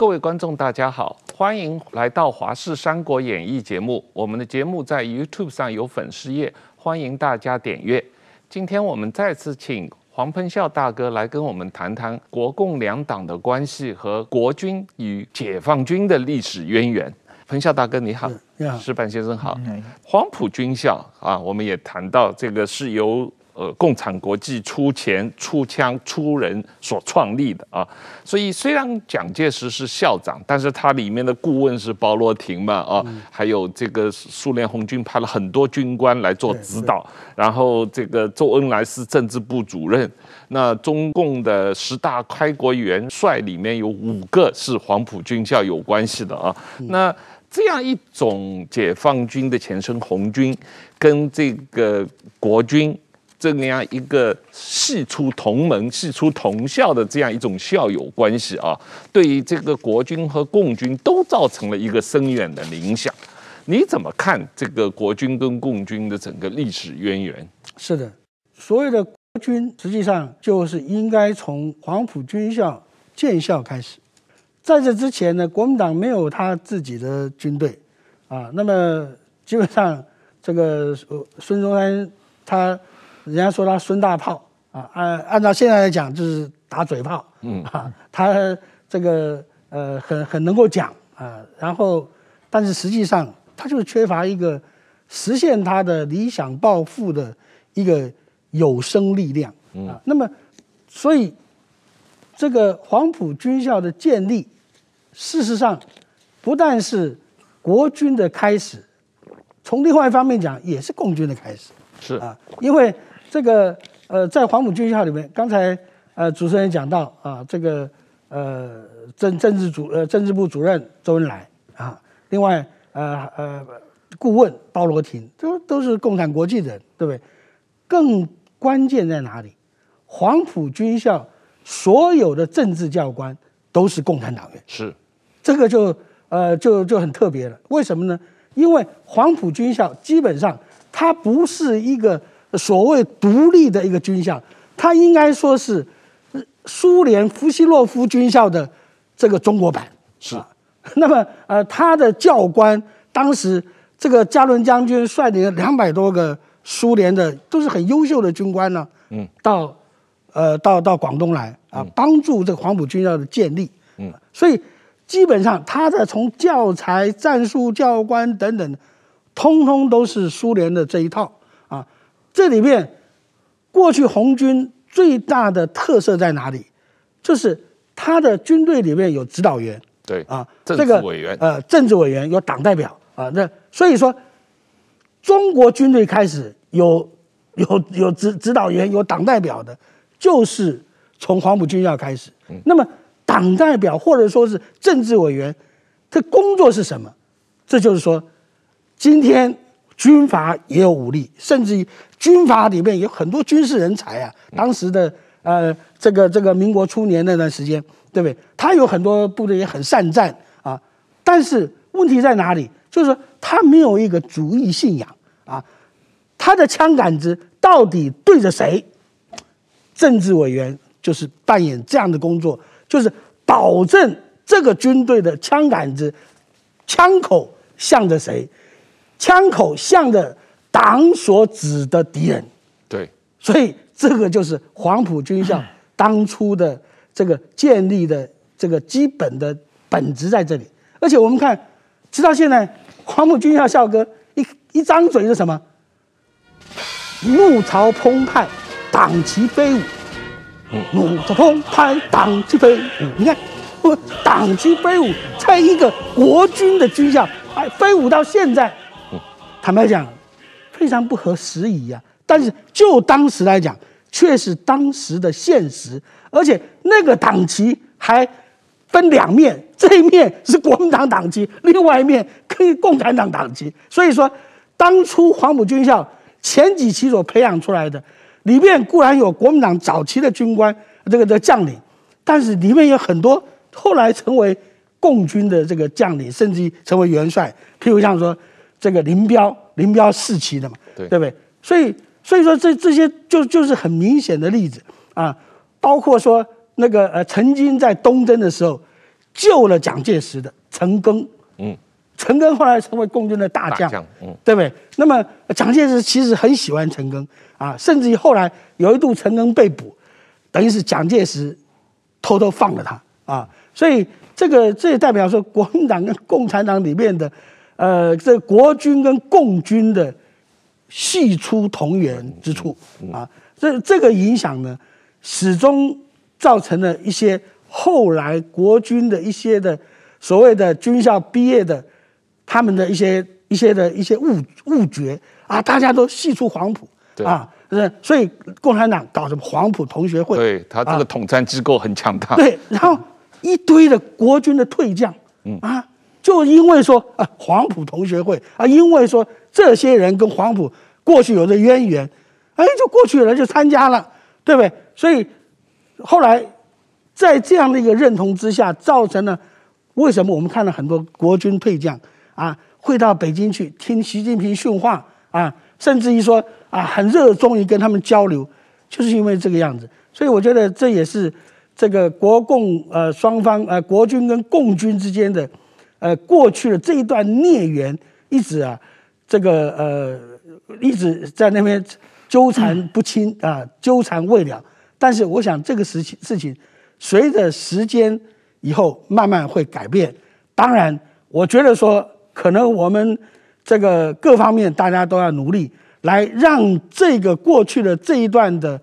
各位观众，大家好，欢迎来到《华视三国演义》节目。我们的节目在 YouTube 上有粉丝页，欢迎大家点阅。今天我们再次请黄喷孝大哥来跟我们谈谈国共两党的关系和国军与解放军的历史渊源。喷孝大哥你好，你好，矢板先生好。黄埔军校啊，我们也谈到这个是由。呃，共产国际出钱出枪出人所创立的啊，所以虽然蒋介石是校长，但是他里面的顾问是鲍罗廷嘛啊，还有这个苏联红军派了很多军官来做指导，然后这个周恩来是政治部主任，那中共的十大开国元帅里面有五个是黄埔军校有关系的啊，那这样一种解放军的前身红军跟这个国军。这样一个系出同门、系出同校的这样一种校友关系啊，对于这个国军和共军都造成了一个深远的影响。你怎么看这个国军跟共军的整个历史渊源？是的，所谓的国军实际上就是应该从黄埔军校建校开始。在这之前呢，国民党没有他自己的军队啊，那么基本上这个孙中山他。人家说他孙大炮啊，按按照现在来讲就是打嘴炮，嗯啊，他这个呃很很能够讲啊，然后但是实际上他就是缺乏一个实现他的理想抱负的一个有生力量啊。那么所以这个黄埔军校的建立，事实上不但是国军的开始，从另外一方面讲也是共军的开始，是啊，因为。这个呃，在黄埔军校里面，刚才呃主持人讲到啊，这个呃政政治主呃政治部主任周恩来啊，另外呃呃顾问包罗廷都都是共产国际的人，对不对？更关键在哪里？黄埔军校所有的政治教官都是共产党员，是这个就呃就就很特别了。为什么呢？因为黄埔军校基本上它不是一个。所谓独立的一个军校，它应该说是苏联夫西洛夫军校的这个中国版。是，那么呃，他的教官当时这个加伦将军率领了两百多个苏联的都是很优秀的军官呢，嗯，到呃到到广东来啊，帮助这个黄埔军校的建立。嗯，所以基本上他的从教材、战术、教官等等，通通都是苏联的这一套。这里面，过去红军最大的特色在哪里？就是他的军队里面有指导员，对啊，政治委员，这个、呃，政治委员有党代表啊。那所以说，中国军队开始有有有指指导员、有党代表的，就是从黄埔军校开始。嗯、那么，党代表或者说是政治委员，他工作是什么？这就是说，今天。军阀也有武力，甚至于军阀里面有很多军事人才啊。当时的呃，这个这个民国初年那段时间，对不对？他有很多部队也很善战啊。但是问题在哪里？就是说他没有一个主义信仰啊。他的枪杆子到底对着谁？政治委员就是扮演这样的工作，就是保证这个军队的枪杆子枪口向着谁。枪口向着党所指的敌人，对，所以这个就是黄埔军校当初的这个建立的这个基本的本质在这里。而且我们看，直到现在，黄埔军校校歌一一张嘴是什么？怒潮澎湃，党旗飞舞。怒潮澎湃，党旗飞舞。你看，我，党旗飞舞，在一个国军的军校，哎，飞舞到现在。坦白讲，非常不合时宜呀。但是就当时来讲，却是当时的现实。而且那个党旗还分两面，这一面是国民党党旗，另外一面可以共产党党旗。所以说，当初黄埔军校前几期所培养出来的，里面固然有国民党早期的军官，这个的将领，但是里面有很多后来成为共军的这个将领，甚至于成为元帅。譬如像说。这个林彪，林彪四期的嘛，对，对不对？所以，所以说这这些就就是很明显的例子啊，包括说那个呃，曾经在东征的时候，救了蒋介石的陈赓，嗯，陈赓后来成为共军的大将，嗯，对不对？那么蒋介石其实很喜欢陈赓啊，甚至于后来有一度陈赓被捕，等于是蒋介石偷偷放了他啊，所以这个这也代表说国民党跟共产党里面的，呃，这国军跟共军的系出同源之处啊，这这个影响呢，始终造成了一些。后来国军的一些的所谓的军校毕业的，他们的一些一些的一些误误觉啊，大家都系出黄埔啊，是所以共产党搞什么黄埔同学会，对他这个统战机构很强大，对，然后一堆的国军的退将，嗯。啊，就因为说啊黄埔同学会啊，因为说这些人跟黄埔过去有着渊源，哎，就过去了就参加了，对不对？所以后来。在这样的一个认同之下，造成了为什么我们看到很多国军退将啊，会到北京去听习近平训话啊，甚至于说啊，很热衷于跟他们交流，就是因为这个样子。所以我觉得这也是这个国共呃双方呃国军跟共军之间的呃过去的这一段孽缘，一直啊这个呃一直在那边纠缠不清啊，纠缠未了。但是我想这个事情事情。随着时间以后慢慢会改变，当然，我觉得说可能我们这个各方面大家都要努力，来让这个过去的这一段的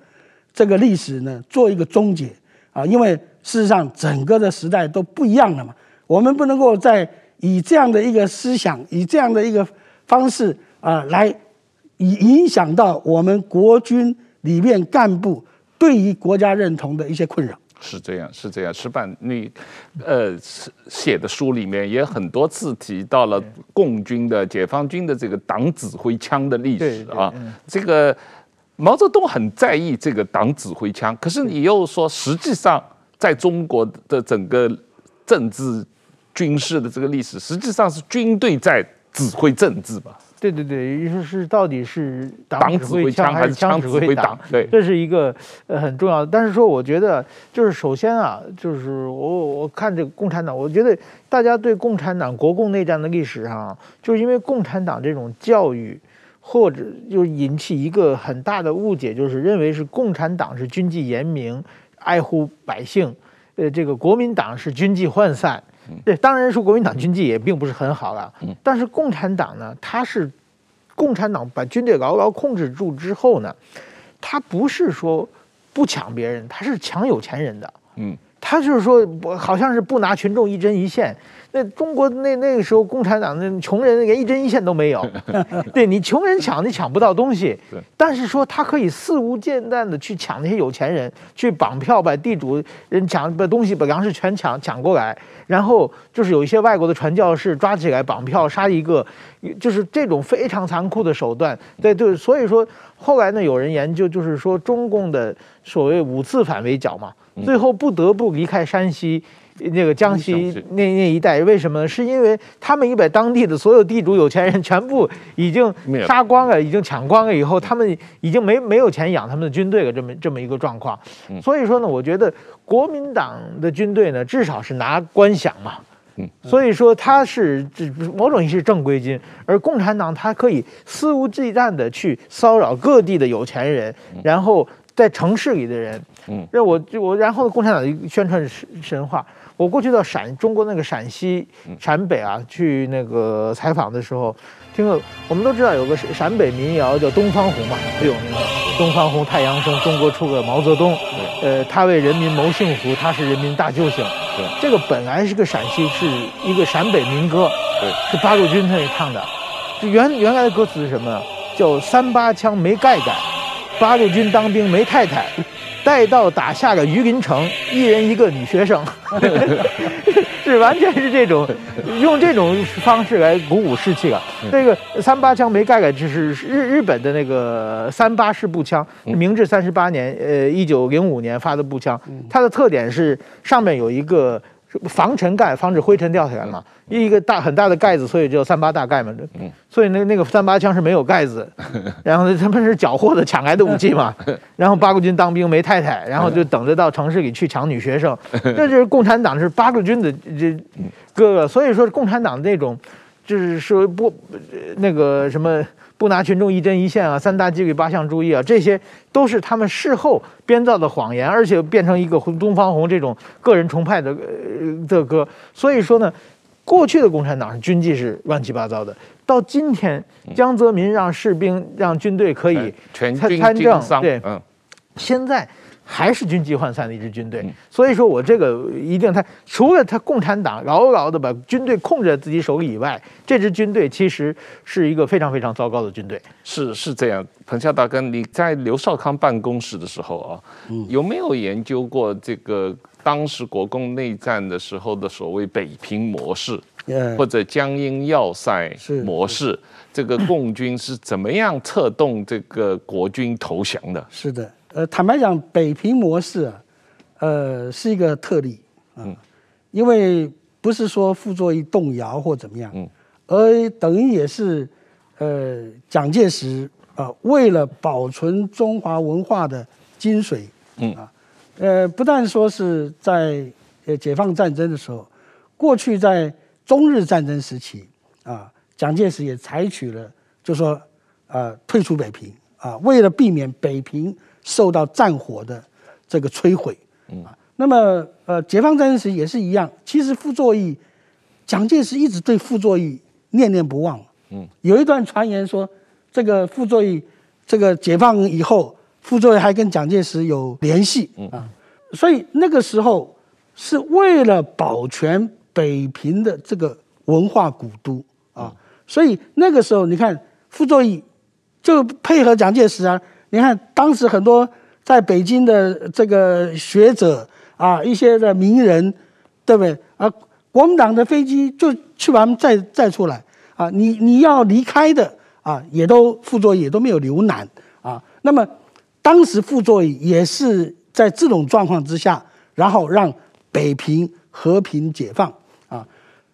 这个历史呢做一个终结啊，因为事实上整个的时代都不一样了嘛，我们不能够再以这样的一个思想，以这样的一个方式啊来以影响到我们国军里面干部对于国家认同的一些困扰。是这样，是这样。石板，你呃写的书里面也很多次提到了共军的、解放军的这个党指挥枪的历史啊。这个毛泽东很在意这个党指挥枪，可是你又说，实际上在中国的整个政治军事的这个历史，实际上是军队在指挥政治吧？对对对，也就是到底是党指挥枪还是枪指挥党？对，这是一个呃很重要的。但是说，我觉得就是首先啊，就是我我看这个共产党，我觉得大家对共产党国共内战的历史上，就是因为共产党这种教育，或者就引起一个很大的误解，就是认为是共产党是军纪严明、爱护百姓，呃，这个国民党是军纪涣散。对，当然说国民党军纪也并不是很好了，但是共产党呢，他是共产党把军队牢牢控制住之后呢，他不是说不抢别人，他是抢有钱人的，嗯，他就是说，好像是不拿群众一针一线。那中国那那个时候，共产党那穷人连一针一线都没有，对你穷人抢你抢不到东西，但是说他可以肆无忌惮的去抢那些有钱人，去绑票把地主人抢把东西把粮食全抢抢过来，然后就是有一些外国的传教士抓起来绑票杀一个，就是这种非常残酷的手段，对对，所以说后来呢，有人研究就是说中共的所谓五次反围剿嘛，最后不得不离开山西。那个江西那那一带，为什么？是因为他们已把当地的所有地主、有钱人全部已经杀光了，已经抢光了，以后他们已经没没有钱养他们的军队了，这么这么一个状况。所以说呢，我觉得国民党的军队呢，至少是拿官饷嘛。所以说他是这某种意义是正规军，而共产党他可以肆无忌惮的去骚扰各地的有钱人，然后在城市里的人。嗯，让我就我然后共产党宣传神神话。我过去到陕中国那个陕西陕北啊，去那个采访的时候，听了我们都知道有个陕北民谣叫《东方红》嘛，最有名的《东方红》太阳升，中国出个毛泽东，呃，他为人民谋幸福，他是人民大救星。对，这个本来是个陕西，是一个陕北民歌，对，是八路军他那唱的。这原原来的歌词是什么？叫三八枪没盖盖，八路军当兵没太太。待到打下个榆林城，一人一个女学生，是完全是这种，用这种方式来鼓舞士气了。这个三八枪没盖盖，这是日日本的那个三八式步枪，明治三十八年，呃，一九零五年发的步枪。它的特点是上面有一个防尘盖，防止灰尘掉下来嘛。一个大很大的盖子，所以叫三八大盖嘛。嗯，所以那那个三八枪是没有盖子，然后他们是缴获的抢来的武器嘛。然后八国军当兵没太太，然后就等着到城市里去抢女学生。这就是共产党是八国军的这哥哥，所以说共产党那种就是说不那个什么。不拿群众一针一线啊，三大纪律八项注意啊，这些都是他们事后编造的谎言，而且变成一个东方红这种个人崇拜的呃的歌。所以说呢，过去的共产党是军纪是乱七八糟的，到今天江泽民让士兵让军队可以参参政，对，嗯，现在。还是军纪涣散的一支军队，所以说我这个一定他除了他共产党牢牢的把军队控制在自己手里以外，这支军队其实是一个非常非常糟糕的军队。是是这样，彭孝大哥，你在刘少康办公室的时候啊，有没有研究过这个当时国共内战的时候的所谓北平模式，或者江阴要塞模式？这个共军是怎么样策动这个国军投降的？是的。呃，坦白讲，北平模式啊，呃，是一个特例啊，嗯、因为不是说傅作义动摇或怎么样，嗯、而等于也是，呃，蒋介石啊、呃，为了保存中华文化的精髓，嗯啊，呃，不但说是在呃解放战争的时候，过去在中日战争时期啊，蒋介石也采取了，就说啊、呃，退出北平啊，为了避免北平。受到战火的这个摧毁，啊，那么呃，解放战争时也是一样。其实傅作义，蒋介石一直对傅作义念念不忘。嗯，有一段传言说，这个傅作义，这个解放以后，傅作义还跟蒋介石有联系啊。所以那个时候是为了保全北平的这个文化古都啊，所以那个时候你看傅作义就配合蒋介石啊。你看，当时很多在北京的这个学者啊，一些的名人，对不对？啊，国民党的飞机就去把他们载载出来啊，你你要离开的啊，也都傅作义也都没有留难啊。那么当时傅作义也是在这种状况之下，然后让北平和平解放啊。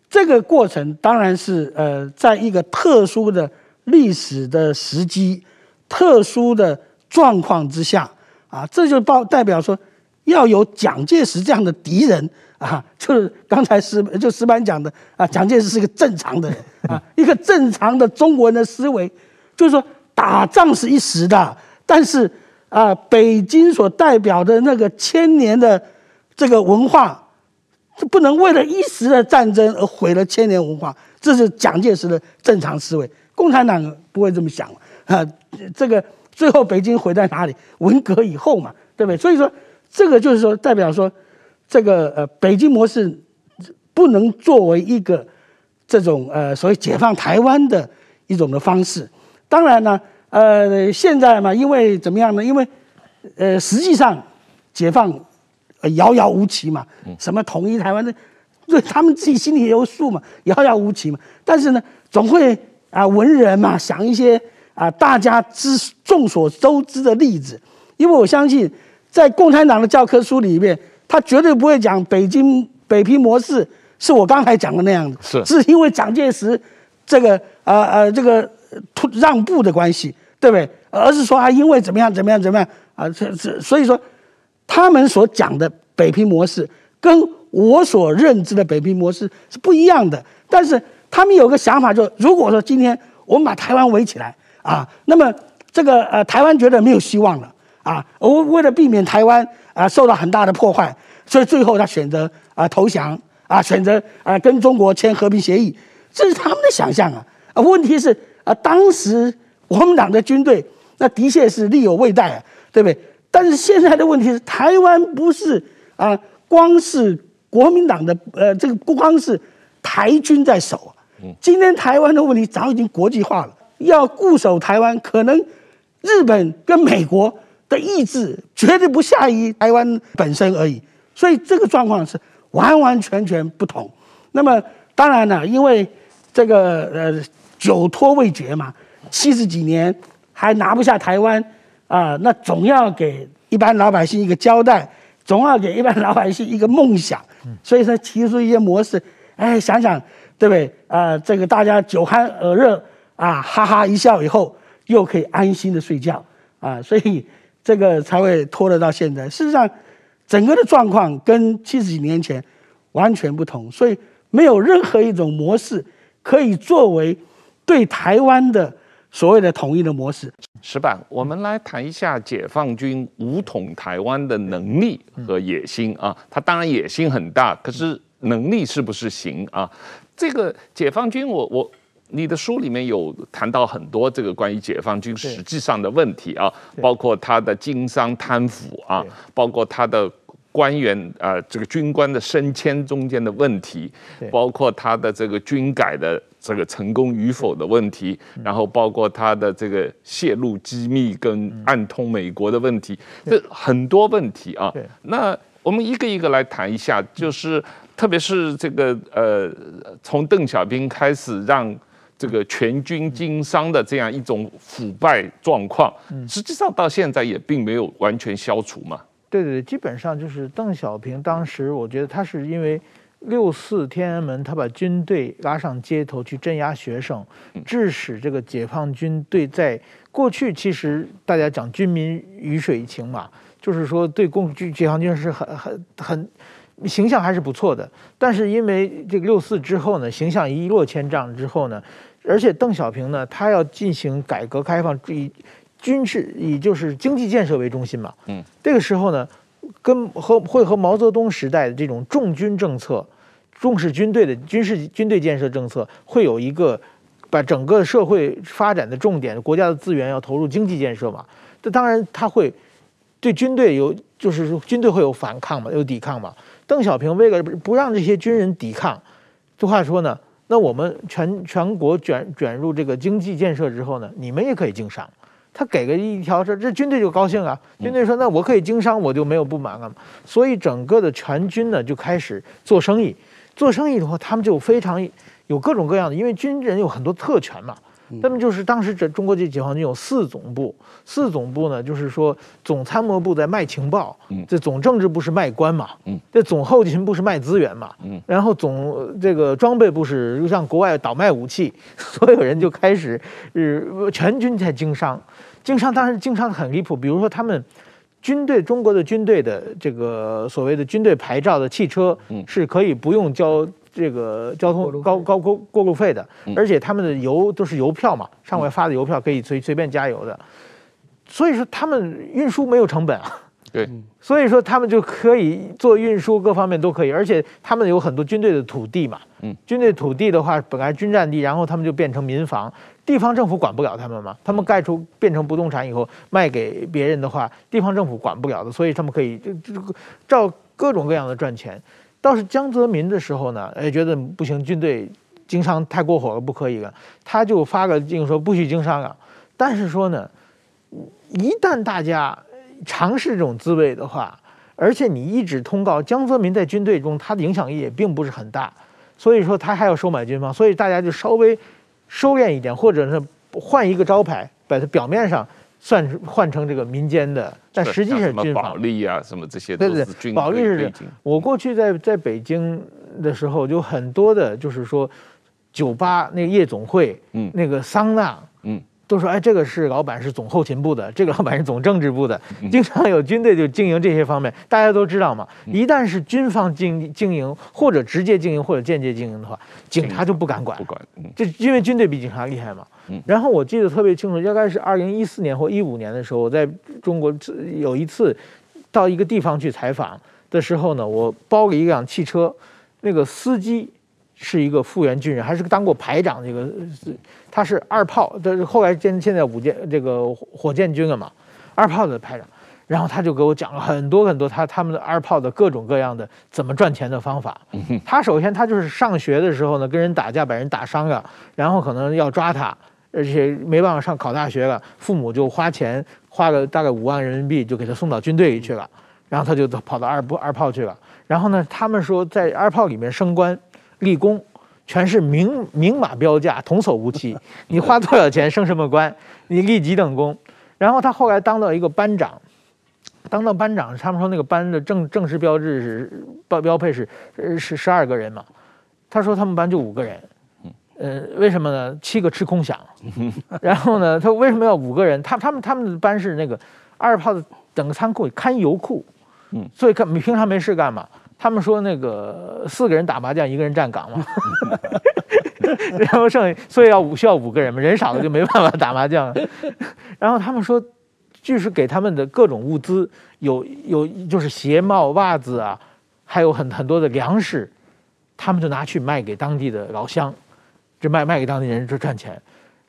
这个过程当然是呃，在一个特殊的历史的时机。特殊的状况之下啊，这就报代表说，要有蒋介石这样的敌人啊，就是刚才石就石板讲的啊，蒋介石是一个正常的人啊，一个正常的中国人的思维，就是说打仗是一时的，但是啊，北京所代表的那个千年的这个文化，就不能为了一时的战争而毁了千年文化，这是蒋介石的正常思维，共产党不会这么想啊。这个最后北京毁在哪里？文革以后嘛，对不对？所以说，这个就是说代表说，这个呃北京模式不能作为一个这种呃所谓解放台湾的一种的方式。当然呢，呃现在嘛，因为怎么样呢？因为呃实际上解放遥遥无期嘛，什么统一台湾的，对他们自己心里也有数嘛，遥遥无期嘛。但是呢，总会啊文人嘛想一些。啊，大家知众所周知的例子，因为我相信，在共产党的教科书里面，他绝对不会讲北京北平模式是我刚才讲的那样子，是是因为蒋介石这个呃呃这个让步的关系，对不对？而是说啊，因为怎么样怎么样怎么样啊，这这所以说，他们所讲的北平模式跟我所认知的北平模式是不一样的。但是他们有个想法，就如果说今天我们把台湾围起来。啊，那么这个呃，台湾觉得没有希望了啊。我为了避免台湾啊受到很大的破坏，所以最后他选择啊投降啊，选择啊跟中国签和平协议，这是他们的想象啊。啊，问题是啊，当时国民党的军队那的确是力有未逮啊，对不对？但是现在的问题是，台湾不是啊，光是国民党的呃这个不光是台军在守啊，今天台湾的问题早已经国际化了。要固守台湾，可能日本跟美国的意志绝对不下于台湾本身而已，所以这个状况是完完全全不同。那么当然了，因为这个呃久拖未决嘛，七十几年还拿不下台湾啊、那总要给一般老百姓一个交代，总要给一般老百姓一个梦想。所以说提出一些模式，哎，想想对不对啊、这个大家酒酣耳热啊，哈哈一笑以后，又可以安心的睡觉啊，所以这个才会拖得到现在。事实上，整个的状况跟七十几年前完全不同，所以没有任何一种模式可以作为对台湾的。所谓的统一的模式，石板，我们来谈一下解放军武统台湾的能力和野心啊。他当然野心很大，可是能力是不是行啊？这个解放军，我我你的书里面有谈到很多这个关于解放军实际上的问题啊，包括他的经商贪腐啊，包括他的。官员啊、呃，这个军官的升迁中间的问题，包括他的这个军改的这个成功与否的问题，然后包括他的这个泄露机密跟暗通美国的问题，这很多问题啊。那我们一个一个来谈一下，就是特别是这个呃，从邓小平开始让这个全军经商的这样一种腐败状况，实际上到现在也并没有完全消除嘛。对对对，基本上就是邓小平当时，我觉得他是因为六四天安门，他把军队拉上街头去镇压学生，致使这个解放军队在过去其实大家讲军民鱼水情嘛，就是说对共军解放军是很很很形象还是不错的。但是因为这个六四之后呢，形象一落千丈之后呢，而且邓小平呢，他要进行改革开放，以。军事以就是经济建设为中心嘛，嗯，这个时候呢，跟和会和毛泽东时代的这种重军政策，重视军队的军事军队建设政策，会有一个把整个社会发展的重点，国家的资源要投入经济建设嘛。这当然他会对军队有，就是说军队会有反抗嘛，有抵抗嘛。邓小平为了不让这些军人抵抗，这话说呢，那我们全全国卷卷入这个经济建设之后呢，你们也可以经商。他给个一条，这这军队就高兴啊！军队说：“那我可以经商，我就没有不满了。”所以整个的全军呢就开始做生意。做生意的话，他们就非常有各种各样的，因为军人有很多特权嘛。那么就是当时这中国这解放军有四总部，四总部呢就是说总参谋部在卖情报，这总政治部是卖官嘛，这总后勤部是卖资源嘛，然后总这个装备部是让国外倒卖武器，所有人就开始呃全军在经商，经商当时经商很离谱，比如说他们军队中国的军队的这个所谓的军队牌照的汽车是可以不用交。这个交通高高过过路费的，而且他们的油都是邮票嘛，上回发的邮票可以随随便加油的，所以说他们运输没有成本啊。对，所以说他们就可以做运输，各方面都可以，而且他们有很多军队的土地嘛。嗯，军队土地的话，本来军占地，然后他们就变成民房，地方政府管不了他们嘛。他们盖出变成不动产以后卖给别人的话，地方政府管不了的，所以他们可以就就照各种各样的赚钱。倒是江泽民的时候呢，哎，觉得不行，军队经商太过火了，不可以了，他就发个令说不许经商了。但是说呢，一旦大家尝试这种滋味的话，而且你一纸通告，江泽民在军队中他的影响力也并不是很大，所以说他还要收买军方，所以大家就稍微收敛一点，或者是换一个招牌，把它表面上。算是换成这个民间的，但实际是军方。保利啊，什么这些对对对，保利是。我过去在在北京的时候，就很多的，就是说酒吧那个夜总会，嗯，那个桑拿，嗯。都说哎，这个是老板是总后勤部的，这个老板是总政治部的，经常有军队就经营这些方面，大家都知道嘛。一旦是军方经经营，或者直接经营，或者间接经营的话，警察就不敢管，不管，就因为军队比警察厉害嘛。然后我记得特别清楚，大概是二零一四年或一五年的时候，我在中国有一次到一个地方去采访的时候呢，我包了一辆汽车，那个司机。是一个复员军人，还是个当过排长。这个他是二炮，这是后来现现在五舰这个火箭军了嘛，二炮的排长。然后他就给我讲了很多很多他他们的二炮的各种各样的怎么赚钱的方法。他首先他就是上学的时候呢，跟人打架把人打伤了，然后可能要抓他，而且没办法上考大学了，父母就花钱花了大概五万人民币就给他送到军队里去了，然后他就跑到二部二炮去了。然后呢，他们说在二炮里面升官。立功，全是明明码标价，童叟无欺。你花多少钱升什么官，你立几等功。然后他后来当到一个班长，当到班长，他们说那个班的正正式标志是标标配是是十二个人嘛，他说他们班就五个人，呃，为什么呢？七个吃空饷，然后呢，他为什么要五个人？他他们他们的班是那个二炮的整个仓库看油库，嗯，所以看你平常没事干嘛？他们说那个四个人打麻将，一个人站岗嘛，然后剩下所以要五需要五个人嘛，人少了就没办法打麻将。然后他们说，就是给他们的各种物资，有有就是鞋帽袜子啊，还有很很多的粮食，他们就拿去卖给当地的老乡，就卖卖给当地人就赚钱。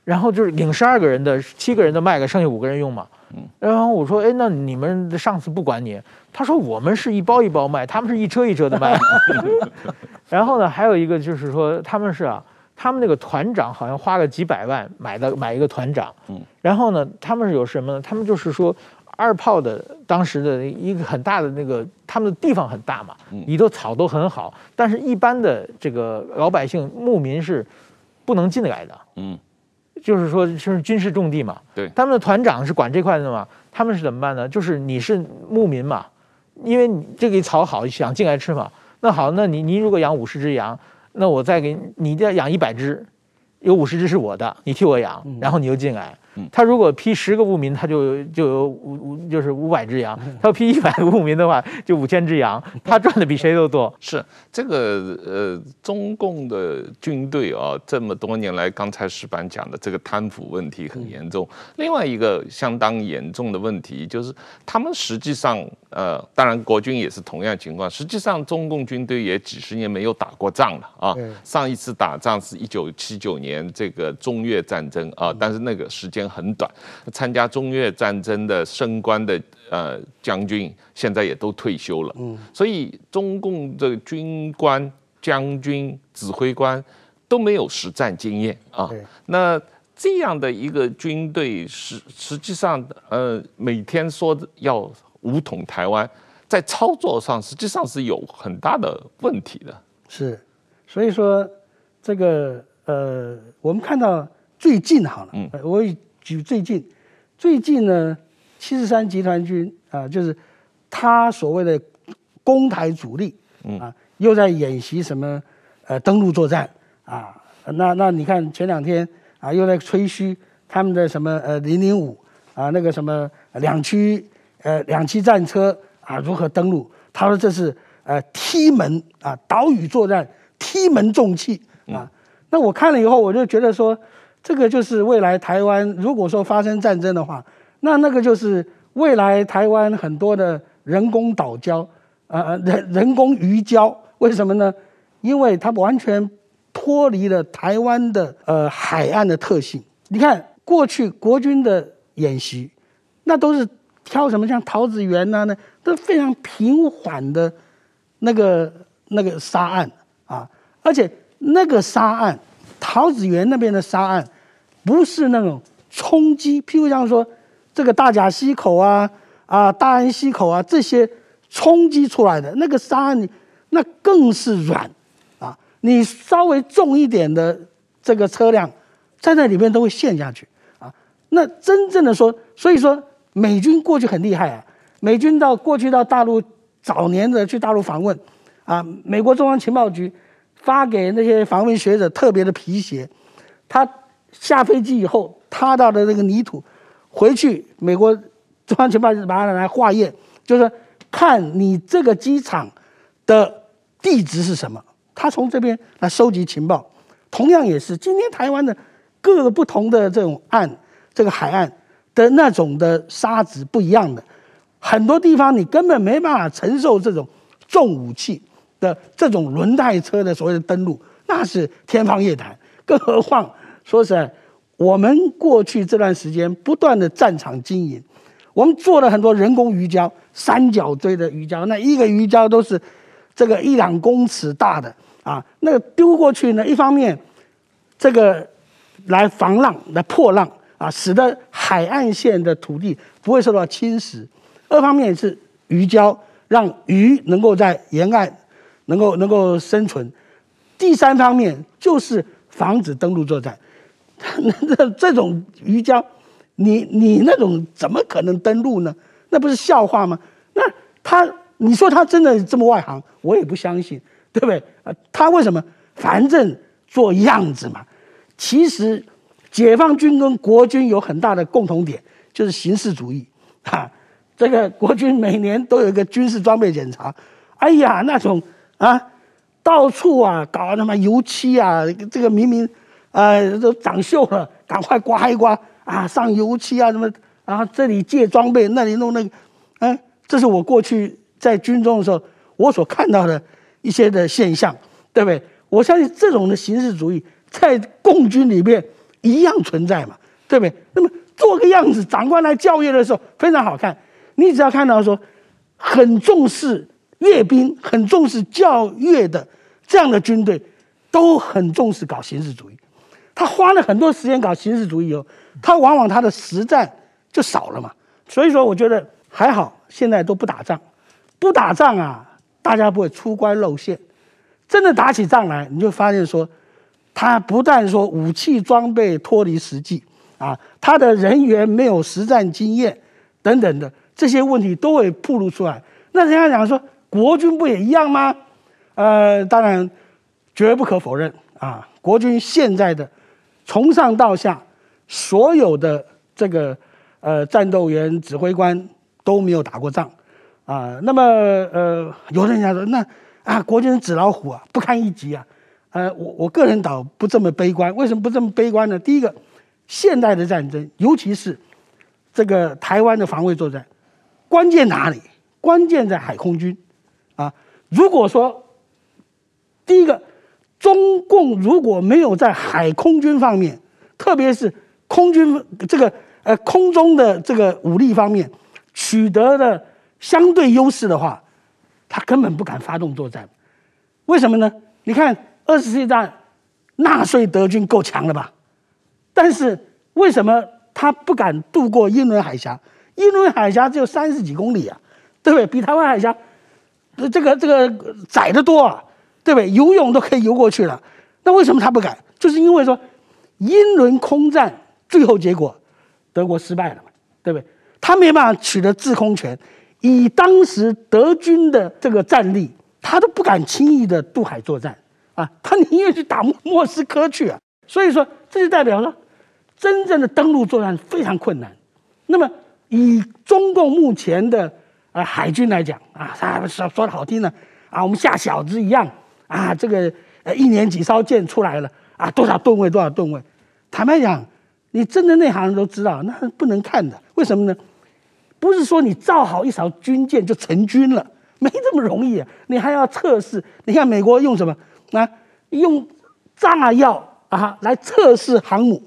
然后就是领十二个人的，七个人的卖给剩下五个人用嘛。然后我说，哎，那你们的上司不管你？他说，我们是一包一包卖，他们是一车一车的卖。然后呢，还有一个就是说，他们是啊，他们那个团长好像花了几百万买的买一个团长。然后呢，他们是有什么呢？他们就是说，二炮的当时的一个很大的那个，他们的地方很大嘛，里头草都很好，但是一般的这个老百姓牧民是不能进来的。嗯。就是说，就是军事重地嘛。对，他们的团长是管这块的嘛。他们是怎么办呢？就是你是牧民嘛，因为你这个草好，想进来吃嘛。那好，那你你如果养五十只羊，那我再给你，你要养一百只，有五十只是我的，你替我养，然后你就进来。他如果批十个牧民，他就就有五五就是五百只羊；他要批一百个牧民的话，就五千只羊。他赚的比谁都多。是这个呃，中共的军队啊，这么多年来，刚才石板讲的这个贪腐问题很严重。另外一个相当严重的问题就是，他们实际上呃，当然国军也是同样情况。实际上，中共军队也几十年没有打过仗了啊。上一次打仗是一九七九年这个中越战争啊，但是那个时间。很短，参加中越战争的升官的呃将军，现在也都退休了。嗯，所以中共的军官、将军、指挥官都没有实战经验啊。那这样的一个军队，实实际上呃每天说要武统台湾，在操作上实际上是有很大的问题的。是，所以说这个呃，我们看到最近好了，嗯，我。举最近，最近呢，七十三集团军啊，就是他所谓的攻台主力啊，又在演习什么呃登陆作战啊。那那你看前两天啊，又在吹嘘他们的什么呃零零五啊，那个什么两驱呃两栖战车啊如何登陆？他说这是呃梯门啊岛屿作战，梯门重器啊。那我看了以后，我就觉得说。这个就是未来台湾，如果说发生战争的话，那那个就是未来台湾很多的人工岛礁，呃，人人工鱼礁。为什么呢？因为它完全脱离了台湾的呃海岸的特性。你看过去国军的演习，那都是挑什么像桃子园呐、啊，那都非常平缓的那个那个沙岸啊，而且那个沙岸，桃子园那边的沙岸。不是那种冲击，譬如像说这个大甲溪口啊啊大安溪口啊这些冲击出来的那个沙你，那更是软啊！你稍微重一点的这个车辆在那里面都会陷下去啊！那真正的说，所以说美军过去很厉害啊！美军到过去到大陆早年的去大陆访问啊，美国中央情报局发给那些访问学者特别的皮鞋，他。下飞机以后，踏到的那个泥土，回去美国中央情报局把它来化验，就是看你这个机场的地质是什么。他从这边来收集情报，同样也是今天台湾的各个不同的这种岸，这个海岸的那种的沙子不一样的，很多地方你根本没办法承受这种重武器的这种轮胎车的所谓的登陆，那是天方夜谭，更何况。说实在，我们过去这段时间不断的战场经营，我们做了很多人工鱼礁、三角锥的鱼礁，那一个鱼礁都是这个一两公尺大的啊，那个丢过去呢，一方面这个来防浪、来破浪啊，使得海岸线的土地不会受到侵蚀；二方面是鱼礁，让鱼能够在沿岸能够能够生存；第三方面就是防止登陆作战。那这这种鱼礁，你你那种怎么可能登陆呢？那不是笑话吗？那他，你说他真的这么外行，我也不相信，对不对？啊，他为什么？反正做样子嘛。其实，解放军跟国军有很大的共同点，就是形式主义。哈，这个国军每年都有一个军事装备检查，哎呀，那种啊，到处啊搞他妈油漆啊，这个明明啊都长锈了，赶快刮一刮啊，上油漆啊什么，然后这里借装备，那里弄那个，嗯，这是我过去在军中的时候我所看到的一些的现象，对不对？我相信这种的形式主义。在共军里面一样存在嘛，对不对？那么做个样子，长官来教阅的时候非常好看。你只要看到说很重视阅兵、很重视教阅的这样的军队，都很重视搞形式主义。他花了很多时间搞形式主义以后，他往往他的实战就少了嘛。所以说，我觉得还好，现在都不打仗，不打仗啊，大家不会出关露馅。真的打起仗来，你就发现说。他不但说武器装备脱离实际啊，他的人员没有实战经验等等的这些问题都会暴露出来。那人家讲说国军不也一样吗？呃，当然绝不可否认啊，国军现在的从上到下所有的这个呃战斗员指挥官都没有打过仗啊。那么呃，有人讲说那啊，国军是纸老虎啊，不堪一击啊。呃，我我个人倒不这么悲观。为什么不这么悲观呢？第一个，现代的战争，尤其是这个台湾的防卫作战，关键哪里？关键在海空军啊！如果说第一个，中共如果没有在海空军方面，特别是空军这个呃空中的这个武力方面取得的相对优势的话，他根本不敢发动作战。为什么呢？你看。二次世界大战，纳粹德军够强了吧？但是为什么他不敢渡过英伦海峡？英伦海峡只有三十几公里啊，对不对？比台湾海峡这个这个窄得多啊，对不对？游泳都可以游过去了。那为什么他不敢？就是因为说英伦空战最后结果德国失败了嘛，对不对？他没办法取得制空权，以当时德军的这个战力，他都不敢轻易的渡海作战。啊，他宁愿去打莫斯科去啊！所以说，这就代表了，真正的登陆作战非常困难。那么，以中共目前的呃海军来讲啊，他说说的好听呢，啊，我们下小子一样啊，这个呃一年几艘舰出来了啊，多少吨位多少吨位。坦白讲，你真的内行人都知道，那不能看的。为什么呢？不是说你造好一艘军舰就成军了，没这么容易啊！你还要测试。你看美国用什么？那用炸药啊来测试航母，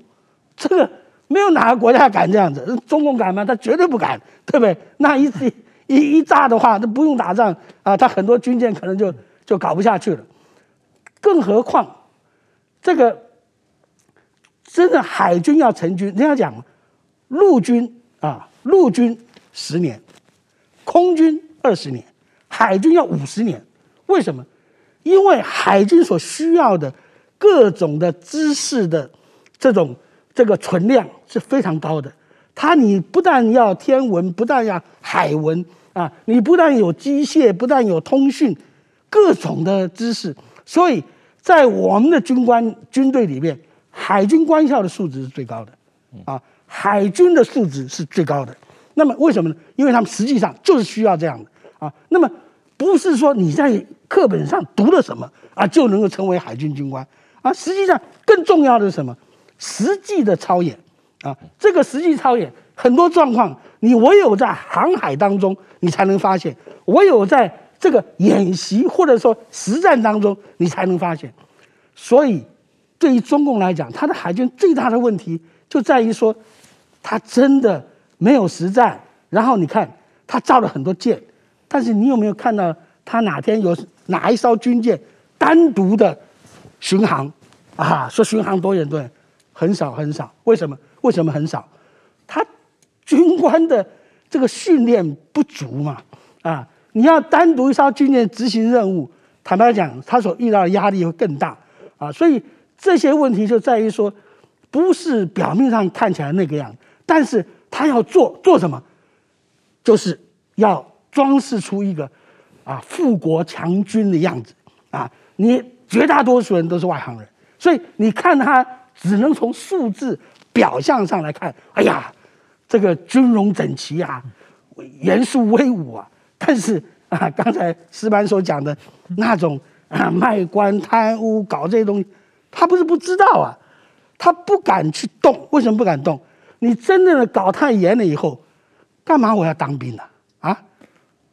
这个没有哪个国家敢这样子。中共敢吗？他绝对不敢，对不对？那一次一一炸的话，那不用打仗啊，他很多军舰可能就就搞不下去了。更何况这个真的海军要成军，人家讲陆军啊，陆军十年，空军二十年，海军要五十年，为什么？因为海军所需要的各种的知识的这种这个存量是非常高的，它你不但要天文，不但要海文啊，你不但有机械，不但有通讯，各种的知识，所以在我们的军官军队里面，海军官校的素质是最高的，啊，海军的素质是最高的。那么为什么呢？因为他们实际上就是需要这样的啊。那么不是说你在。课本上读了什么啊，就能够成为海军军官啊？实际上更重要的是什么？实际的操演啊！这个实际操演很多状况，你唯有在航海当中，你才能发现；唯有在这个演习或者说实战当中，你才能发现。所以，对于中共来讲，他的海军最大的问题就在于说，他真的没有实战。然后你看，他造了很多舰，但是你有没有看到他哪天有？哪一艘军舰单独的巡航啊？说巡航多远多远？很少很少。为什么？为什么很少？他军官的这个训练不足嘛？啊，你要单独一艘军舰执行任务，坦白讲，他所遇到的压力会更大啊。所以这些问题就在于说，不是表面上看起来那个样，但是他要做做什么？就是要装饰出一个啊富国强军的样子啊。你绝大多数人都是外行人，所以你看他只能从数字表象上来看，哎呀，这个军容整齐啊，严肃威武啊。但是啊，刚才矢板所讲的那种啊卖官贪污搞这些东西，他不是不知道啊，他不敢去动。为什么不敢动？你真正的搞太严了以后，干嘛我要当兵呢？啊，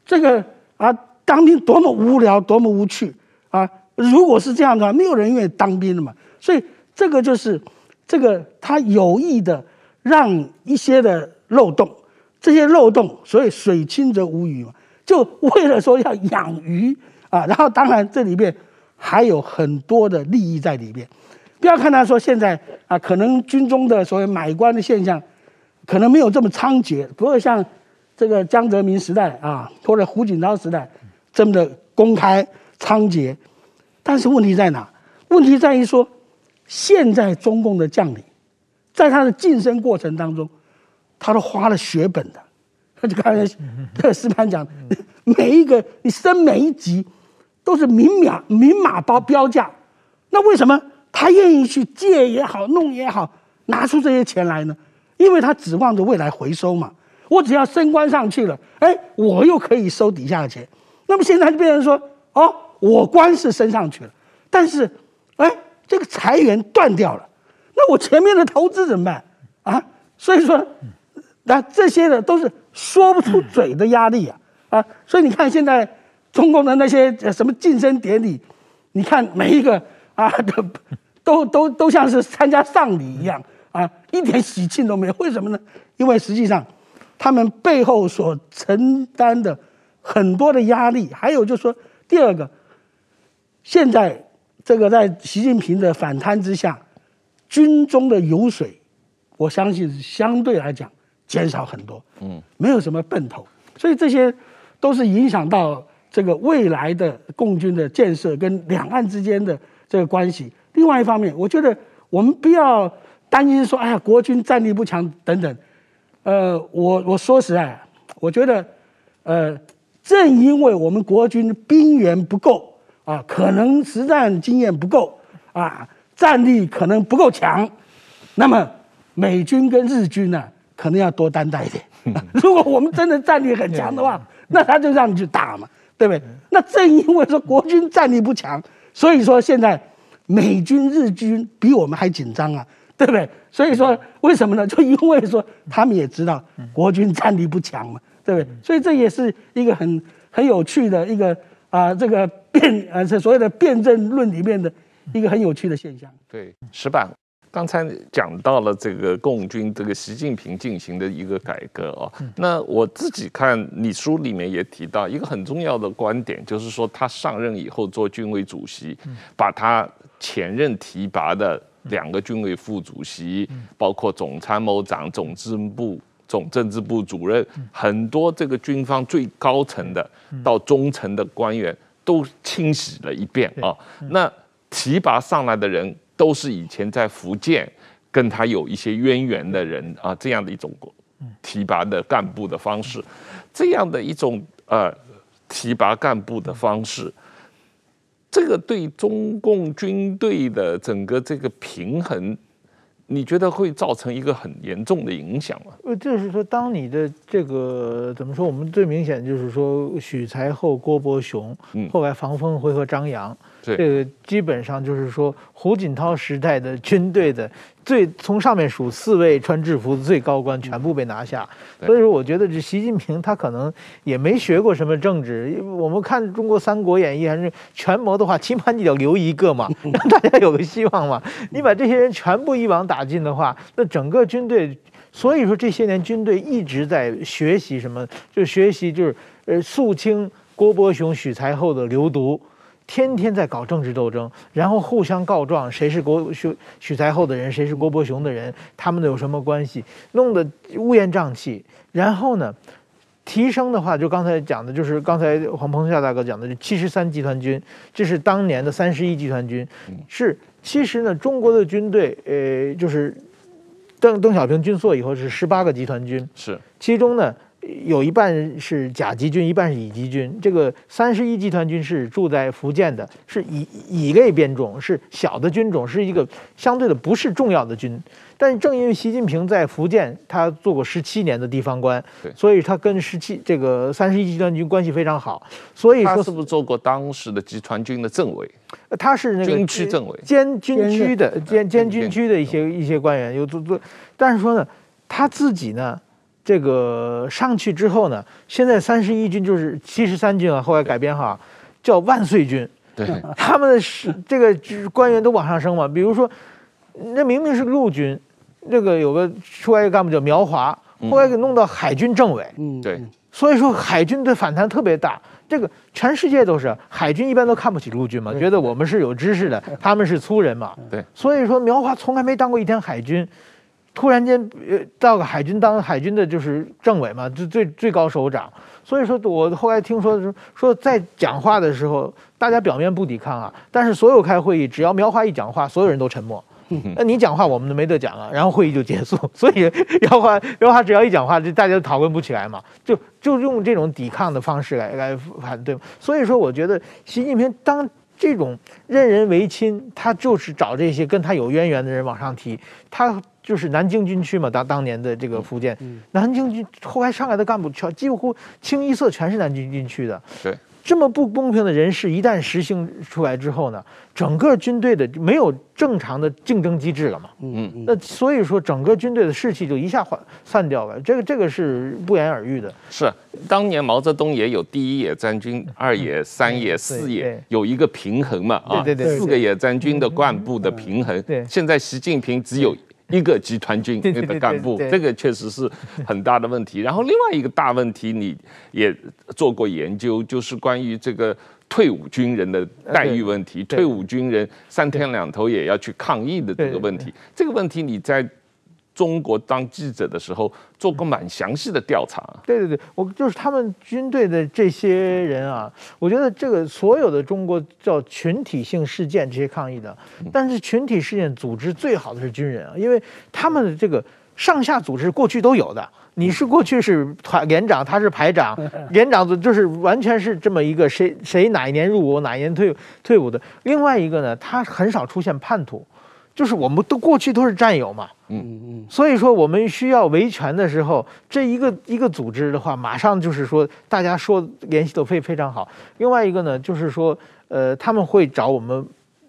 这个啊，当兵多么无聊，多么无趣啊！如果是这样的话，没有人愿意当兵的嘛。所以这个就是这个他有意的让一些的漏洞，这些漏洞，所以水清则无鱼嘛。就为了说要养鱼啊，然后当然这里面还有很多的利益在里面。不要看他说现在啊，可能军中的所谓买官的现象，可能没有这么猖獗，不会像这个江泽民时代啊，或者胡锦涛时代这么的公开猖獗。但是问题在哪？问题在于说，现在中共的将领，在他的晋升过程当中，他都花了血本的。他就刚才这个矢板讲，每一个你升每一级，都是明码明码包标价。那为什么他愿意去借也好，弄也好，拿出这些钱来呢？因为他指望着未来回收嘛。我只要升官上去了，哎，我又可以收底下的钱。那么现在就变成说，哦。我官是升上去了，但是，哎，这个财源断掉了，那我前面的投资怎么办啊？所以说，那这些呢都是说不出嘴的压力啊啊！所以你看现在中共的那些什么晋升典礼，你看每一个啊都都都都像是参加丧礼一样啊，一点喜庆都没有。为什么呢？因为实际上他们背后所承担的很多的压力，还有就是说第二个。现在这个在习近平的反贪之下，军中的油水，我相信是相对来讲减少很多。嗯，没有什么奔头，所以这些都是影响到这个未来的共军的建设跟两岸之间的这个关系。另外一方面，我觉得我们不要担心说，哎呀，国军战力不强等等。呃，我我说实在，我觉得，呃，正因为我们国军兵源不够。啊，可能实战经验不够啊，战力可能不够强，那么美军跟日军呢，可能要多担待一点。如果我们真的战力很强的话，那他就让你去打嘛，对不对？那正因为说国军战力不强，所以说现在美军、日军比我们还紧张啊，对不对？所以说为什么呢？就因为说他们也知道国军战力不强嘛，对不对？所以这也是一个很很有趣的一个。啊，这个辩呃，这所谓的辩证论里面的一个很有趣的现象。对，石板刚才讲到了这个共军这个习近平进行的一个改革哦。那我自己看你书里面也提到一个很重要的观点，就是说他上任以后做军委主席，把他前任提拔的两个军委副主席，包括总参谋长、总政治部。总政治部主任，很多这个军方最高层的到中层的官员都清洗了一遍啊。那提拔上来的人都是以前在福建跟他有一些渊源的人啊，这样的一种提拔的干部的方式，这样的一种呃提拔干部的方式，这个对中共军队的整个这个平衡。你觉得会造成一个很严重的影响吗？呃，就是说，当你的这个怎么说？我们最明显就是说，许才厚、郭伯雄，后来房峰辉和张扬。这个基本上就是说，胡锦涛时代的军队的最从上面数四位穿制服的最高官全部被拿下，所以说我觉得这习近平他可能也没学过什么政治。我们看中国《三国演义》还是权谋的话，起码你得留一个嘛，让大家有个希望嘛。你把这些人全部一网打尽的话，那整个军队，所以说这些年军队一直在学习什么，就学习就是呃肃清郭伯雄、许才厚的流毒。天天在搞政治斗争，然后互相告状，谁是郭许许才厚的人，谁是郭伯雄的人，他们都有什么关系，弄得乌烟瘴气。然后呢，提升的话，就刚才讲的，就是刚才黄鹏孝大哥讲的，就七十三集团军，这是当年的三十一集团军，是其实呢，中国的军队，呃，就是邓邓小平军缩以后是十八个集团军，是，其中呢。有一半是甲级军，一半是乙级军。这个三十一集团军是住在福建的，是乙乙类编种，是小的军种，是一个相对的不是重要的军。但是正因为习近平在福建，他做过十七年的地方官，所以他跟十七这个三十一集团军关系非常好。所以说他是不是做过当时的集团军的政委？他是那个军区政委，兼军区的兼兼军区的一些一些官员有做做，但是说呢，他自己呢。这个上去之后呢，现在三十一军就是七十三军啊，后来改编哈，叫万岁军。对，他们的是这个官员都往上升嘛。比如说，那明明是陆军，这个有个出来一个干部叫苗华，后来给弄到海军政委。嗯，对。所以说海军的反弹特别大。这个全世界都是海军一般都看不起陆军嘛，觉得我们是有知识的，他们是粗人嘛。对。所以说苗华从来没当过一天海军。突然间，呃，到个海军当海军的就是政委嘛，就最最高首长。所以说我后来听说说说在讲话的时候，大家表面不抵抗啊，但是所有开会议，只要苗华一讲话，所有人都沉默。那你讲话，我们都没得讲啊，然后会议就结束。所以苗华苗华只要一讲话，就大家都讨论不起来嘛，就就用这种抵抗的方式来来反对。所以说，我觉得习近平当这种任人唯亲，他就是找这些跟他有渊源的人往上提，他。就是南京军区嘛，当当年的这个福建，嗯、南京军后来上来的干部全几乎清一色全是南京军区的。对，这么不公平的人事一旦实行出来之后呢，整个军队的没有正常的竞争机制了嘛。嗯嗯。那所以说，整个军队的士气就一下散散掉了。这个这个是不言而喻的。是，当年毛泽东也有第一野战军、二野、三野、四野，有一个平衡嘛？啊，对对对，四个野战军的干部的平衡。对。现在习近平只有。一个集团军的干部，这个确实是很大的问题。然后另外一个大问题，你也做过研究，就是关于这个退伍军人的待遇问题。退伍军人三天两头也要去抗议的这个问题，这个问题你在。中国当记者的时候做过蛮详细的调查。对对对，我就是他们军队的这些人啊，我觉得这个所有的中国叫群体性事件这些抗议的，但是群体事件组织最好的是军人啊，因为他们的这个上下组织过去都有的。你是过去是团连长，他是排长，连长组就是完全是这么一个谁谁哪一年入伍哪一年退退伍的。另外一个呢，他很少出现叛徒。就是我们都过去都是战友嘛，嗯。嗯，所以说我们需要维权的时候，这一个一个组织的话，马上就是说大家说联系都非非常好。另外一个呢，就是说，呃，他们会找我们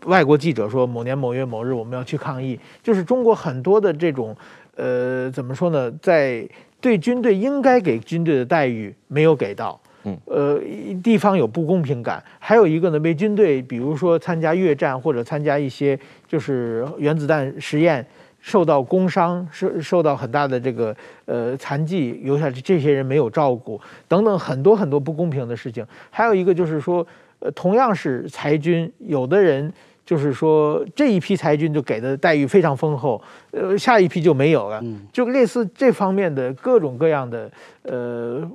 外国记者说某年某月某日我们要去抗议，就是中国很多的这种，呃，怎么说呢，在对军队应该给军队的待遇没有给到。嗯，呃，地方有不公平感，还有一个呢，为军队，比如说参加越战或者参加一些就是原子弹实验，受到工伤，受受到很大的这个呃残疾，留下这些人没有照顾，等等很多很多不公平的事情。还有一个就是说，呃，同样是裁军，有的人。就是说，这一批裁军就给的待遇非常丰厚，呃，下一批就没有了，就类似这方面的各种各样的呃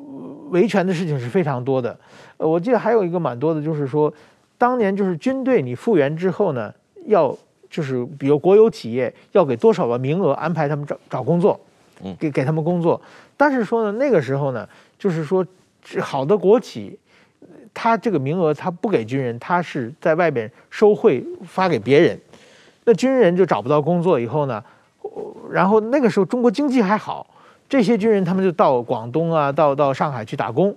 维权的事情是非常多的。呃，我记得还有一个蛮多的，就是说，当年就是军队你复员之后呢，要就是比如国有企业要给多少个名额安排他们找找工作，给给他们工作，但是说呢，那个时候呢，就是说好的国企。他这个名额他不给军人，他是在外边收贿发给别人，那军人就找不到工作以后呢，然后那个时候中国经济还好，这些军人他们就到广东啊，到到上海去打工，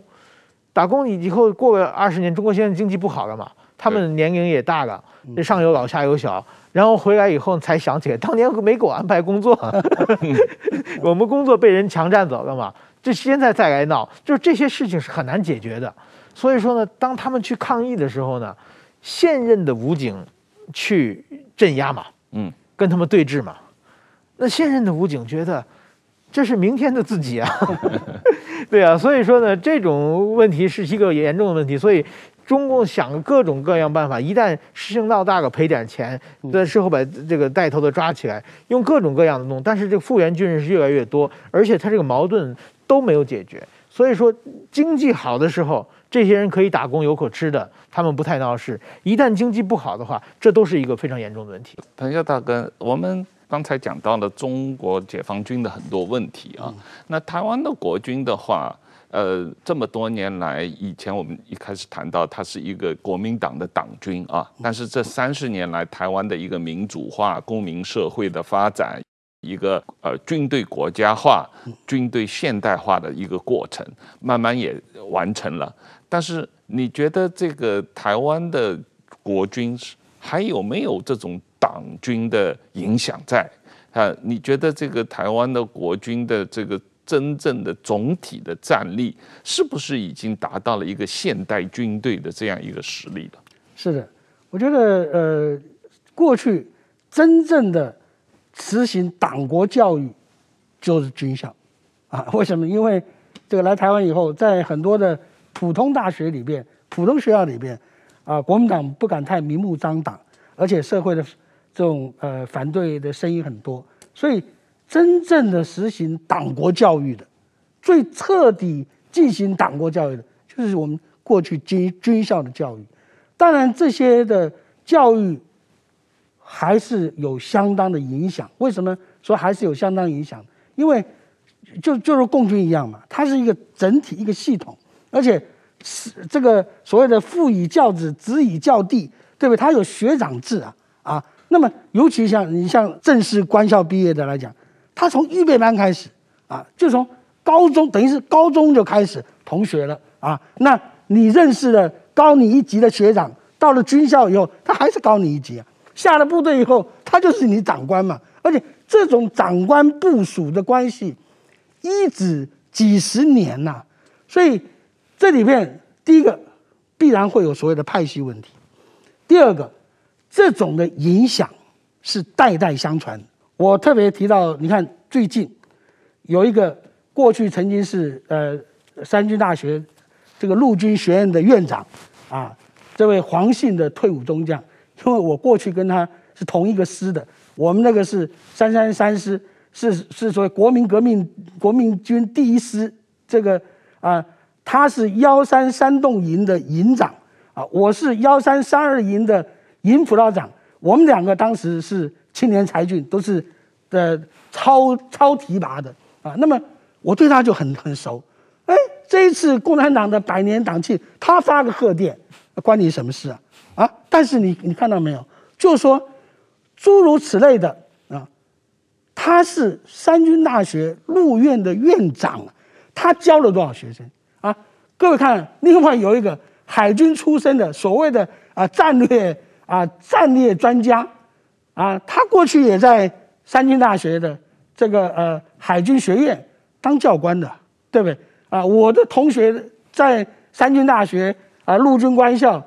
打工以以后过个二十年，中国现在经济不好了嘛，他们年龄也大了，这上有老下有小，然后回来以后才想起来，当年没给我安排工作，我们工作被人强占走了嘛，这现在再来闹，就是这些事情是很难解决的。所以说呢，当他们去抗议的时候呢，现任的武警去镇压嘛，嗯，跟他们对峙嘛。那现任的武警觉得这是明天的自己啊，对啊。所以说呢，这种问题是一个严重的问题。所以中共想各种各样办法，一旦事情闹大了，赔点钱，在事后把这个带头的抓起来，用各种各样的弄。但是这个复员军人是越来越多，而且他这个矛盾都没有解决。所以说经济好的时候。这些人可以打工，有口吃的，他们不太闹事。一旦经济不好的话，这都是一个非常严重的问题。彭教大哥，我们刚才讲到了中国解放军的很多问题啊，那台湾的国军的话，呃，这么多年来，以前我们一开始谈到它是一个国民党的党军啊，但是这三十年来，台湾的一个民主化、公民社会的发展，一个呃军队国家化、军队现代化的一个过程，慢慢也完成了。但是你觉得这个台湾的国军还有没有这种党军的影响在？啊，你觉得这个台湾的国军的这个？真正的总体的战力是不是已经达到了一个现代军队的这样一个实力了？是的，我觉得呃，过去真正的实行党国教育就是军校啊。为什么？因为这个来台湾以后，在很多的普通大学里边、普通学校里边啊，国民党不敢太明目张胆，而且社会的这种呃反对的声音很多，所以。真正的实行党国教育的，最彻底进行党国教育的，就是我们过去军军校的教育。当然，这些的教育还是有相当的影响。为什么说还是有相当影响？因为就就是共军一样嘛，它是一个整体一个系统，而且是这个所谓的父以教子，子以教弟，对不对？它有学长制啊啊。那么，尤其像你像正式官校毕业的来讲。他从预备班开始啊，就从高中等于是高中就开始同学了啊。那你认识了高你一级的学长，到了军校以后，他还是高你一级啊。下了部队以后，他就是你长官嘛。而且这种长官部署的关系，一直几十年呐、所以这里面第一个必然会有所谓的派系问题，第二个这种的影响是代代相传。我特别提到，你看最近有一个过去曾经是呃三军大学这个陆军学院的院长啊，这位黄姓的退伍中将，因为我过去跟他是同一个师的，我们那个是三三三师，是是说国民革命国民军第一师，这个啊他是幺三三洞营的营长啊，我是幺三三二营的营辅导长，我们两个当时是。青年才俊都是的超超提拔的啊，那么我对他就很很熟。哎，这一次共产党的百年党庆，他发个贺电，关你什么事啊？啊！但是你你看到没有？就说诸如此类的啊，他是三军大学陆院的院长，他教了多少学生啊？各位看，另外有一个海军出身的所谓的啊战略啊战略专家。啊，他过去也在三军大学的这个呃海军学院当教官的，对不对？啊，我的同学在三军大学啊陆军官校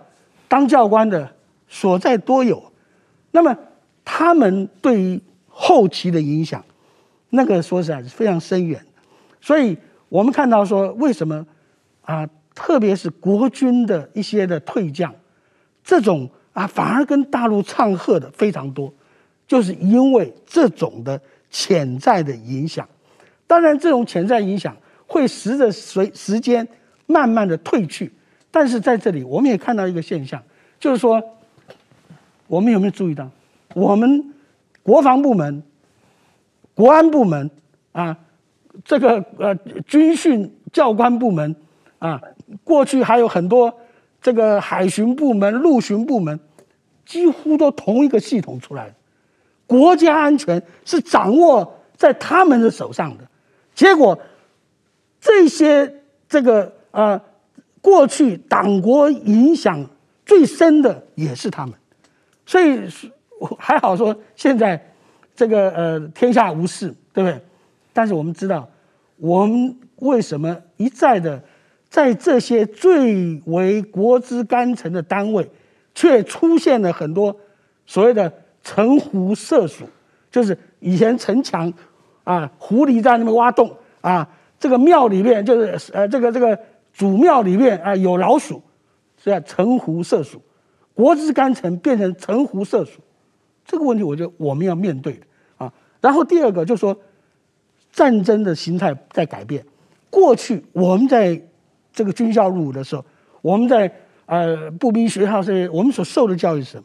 当教官的所在多有，那么他们对于后期的影响，那个说实在是非常深远。所以我们看到说，为什么啊，特别是国军的一些的退将，这种。啊，反而跟大陆唱和的非常多，就是因为这种的潜在的影响。当然，这种潜在影响会随着随时间慢慢的褪去。但是在这里，我们也看到一个现象，就是说，我们有没有注意到，我们国防部门、国安部门啊，这个呃军训教官部门啊，过去还有很多。这个海巡部门、陆巡部门，几乎都同一个系统出来，国家安全是掌握在他们的手上的。结果，这些这个、呃，过去党国影响最深的也是他们。所以还好说，现在这个呃天下无事，对不对？但是我们知道，我们为什么一再的。在这些最为国之干城的单位，却出现了很多所谓的城狐社鼠，就是以前城墙啊，狐狸在那边挖洞啊，这个庙里面就是呃，这个这个祖庙里面啊有老鼠，是叫城狐社鼠，国之干城变成城狐社鼠，这个问题我觉得我们要面对的啊。然后第二个就是说，战争的形态在改变，过去我们在这个军校入伍的时候，我们在呃步兵学校是，我们所受的教育是什么？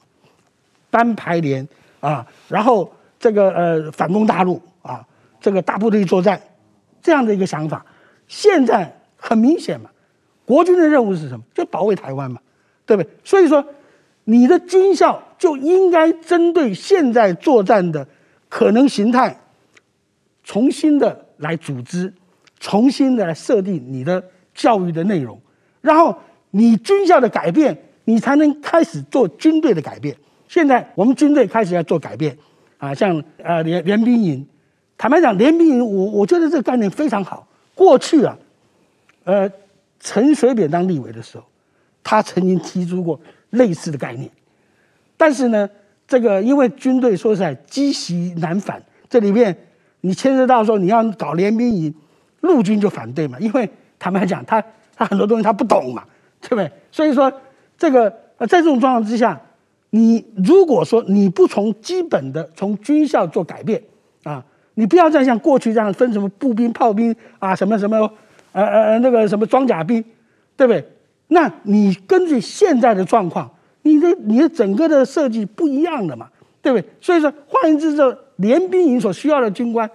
班排连啊，然后这个呃反攻大陆啊，这个大部队作战这样的一个想法。现在很明显嘛，国军的任务是什么？就保卫台湾嘛，对不对？所以说，你的军校就应该针对现在作战的可能形态，重新的来组织，重新的来设定你的教育的内容，然后你军校的改变，你才能开始做军队的改变。现在我们军队开始要做改变，啊，像呃联联兵营，坦白讲，联兵营我我觉得这个概念非常好。过去啊，呃，陈水扁当立委的时候，他曾经提出过类似的概念，但是呢，这个因为军队说实在积习难返，这里面你牵涉到说你要搞联兵营，陆军就反对嘛，因为坦白讲，他他很多东西他不懂嘛，对不对？所以说这个呃在这种状况之下。你如果说你不从基本的从军校做改变啊，你不要再像过去这样分什么步兵、炮兵啊，什么什么，呃呃那个什么装甲兵，对不对？那你根据现在的状况，你的你的整个的设计不一样的嘛，对不对？所以说，换言之，这联兵营所需要的军官，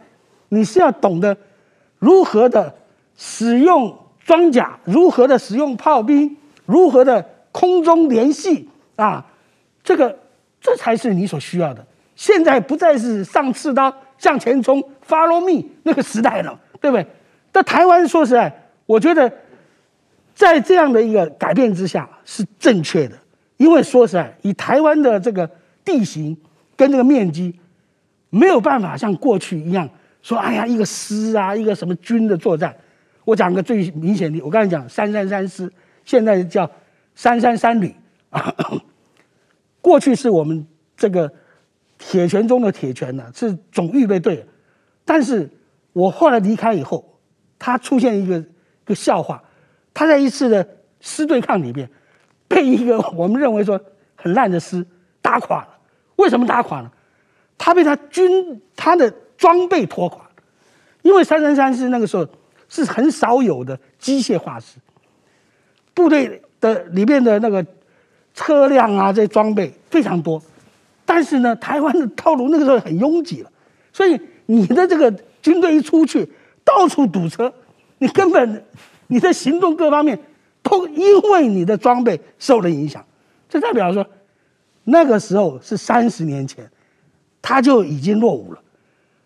你是要懂得如何的使用装甲，如何的使用炮兵，如何的空中联系啊。这个，这才是你所需要的。现在不再是上刺刀向前冲，Follow me 那个时代了，对不对？在台湾说实在，我觉得在这样的一个改变之下是正确的，因为说实在，以台湾的这个地形跟这个面积，没有办法像过去一样说，哎呀，一个师啊，一个什么军的作战。我讲个最明显的，我刚才讲三三三师，现在叫三三三旅啊。过去是我们这个铁拳中的铁拳呢，是总预备队。但是我后来离开以后，他出现一个一个笑话，他在一次的师对抗里面，被一个我们认为说很烂的师打垮了。为什么打垮了？他被他军他的装备拖垮，因为三三三师那个时候是很少有的机械化师，部队的里面的那个。车辆啊，这装备非常多，但是呢，台湾的道路那个时候很拥挤了，所以你的这个军队一出去，到处堵车，你根本你的行动各方面都因为你的装备受了影响。这代表说，那个时候是三十年前，他就已经落伍了，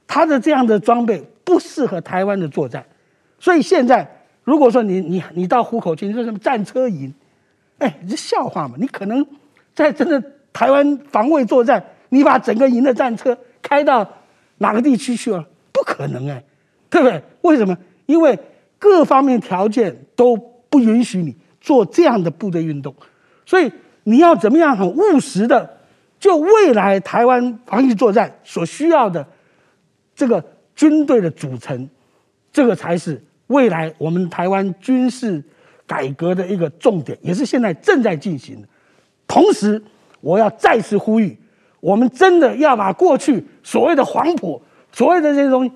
他的这样的装备不适合台湾的作战，所以现在如果说你你你到虎口去，你说什么战车营？哎，这笑话嘛！你可能在真的台湾防卫作战，你把整个营的战车开到哪个地区去了？不可能哎，对不对？为什么？因为各方面条件都不允许你做这样的部队运动，所以你要怎么样很务实的，就未来台湾防御作战所需要的这个军队的组成，这个才是未来我们台湾军事。改革的一个重点，也是现在正在进行的。同时，我要再次呼吁，我们真的要把过去所谓的黄埔、所谓的这些东西，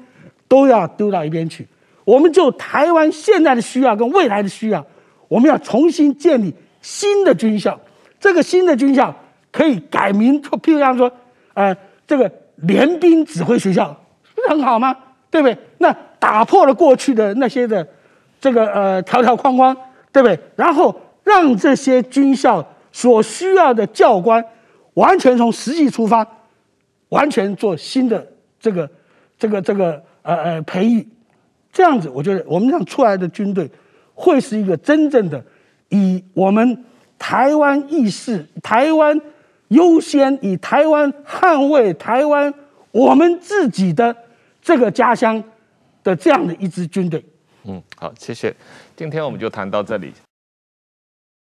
都要丢到一边去。我们就台湾现在的需要跟未来的需要，我们要重新建立新的军校。这个新的军校可以改名，譬如像说，呃，这个联兵指挥学校，不是很好吗？对不对？那打破了过去的那些的这个呃条条框框。对不对？然后让这些军校所需要的教官，完全从实际出发，完全做新的这个、这个、这个呃呃培育，这样子，我觉得我们这样出来的军队，会是一个真正的以我们台湾意识、台湾优先、以台湾捍卫台湾我们自己的这个家乡的这样的一支军队。嗯，好，谢谢。今天我们就谈到这里。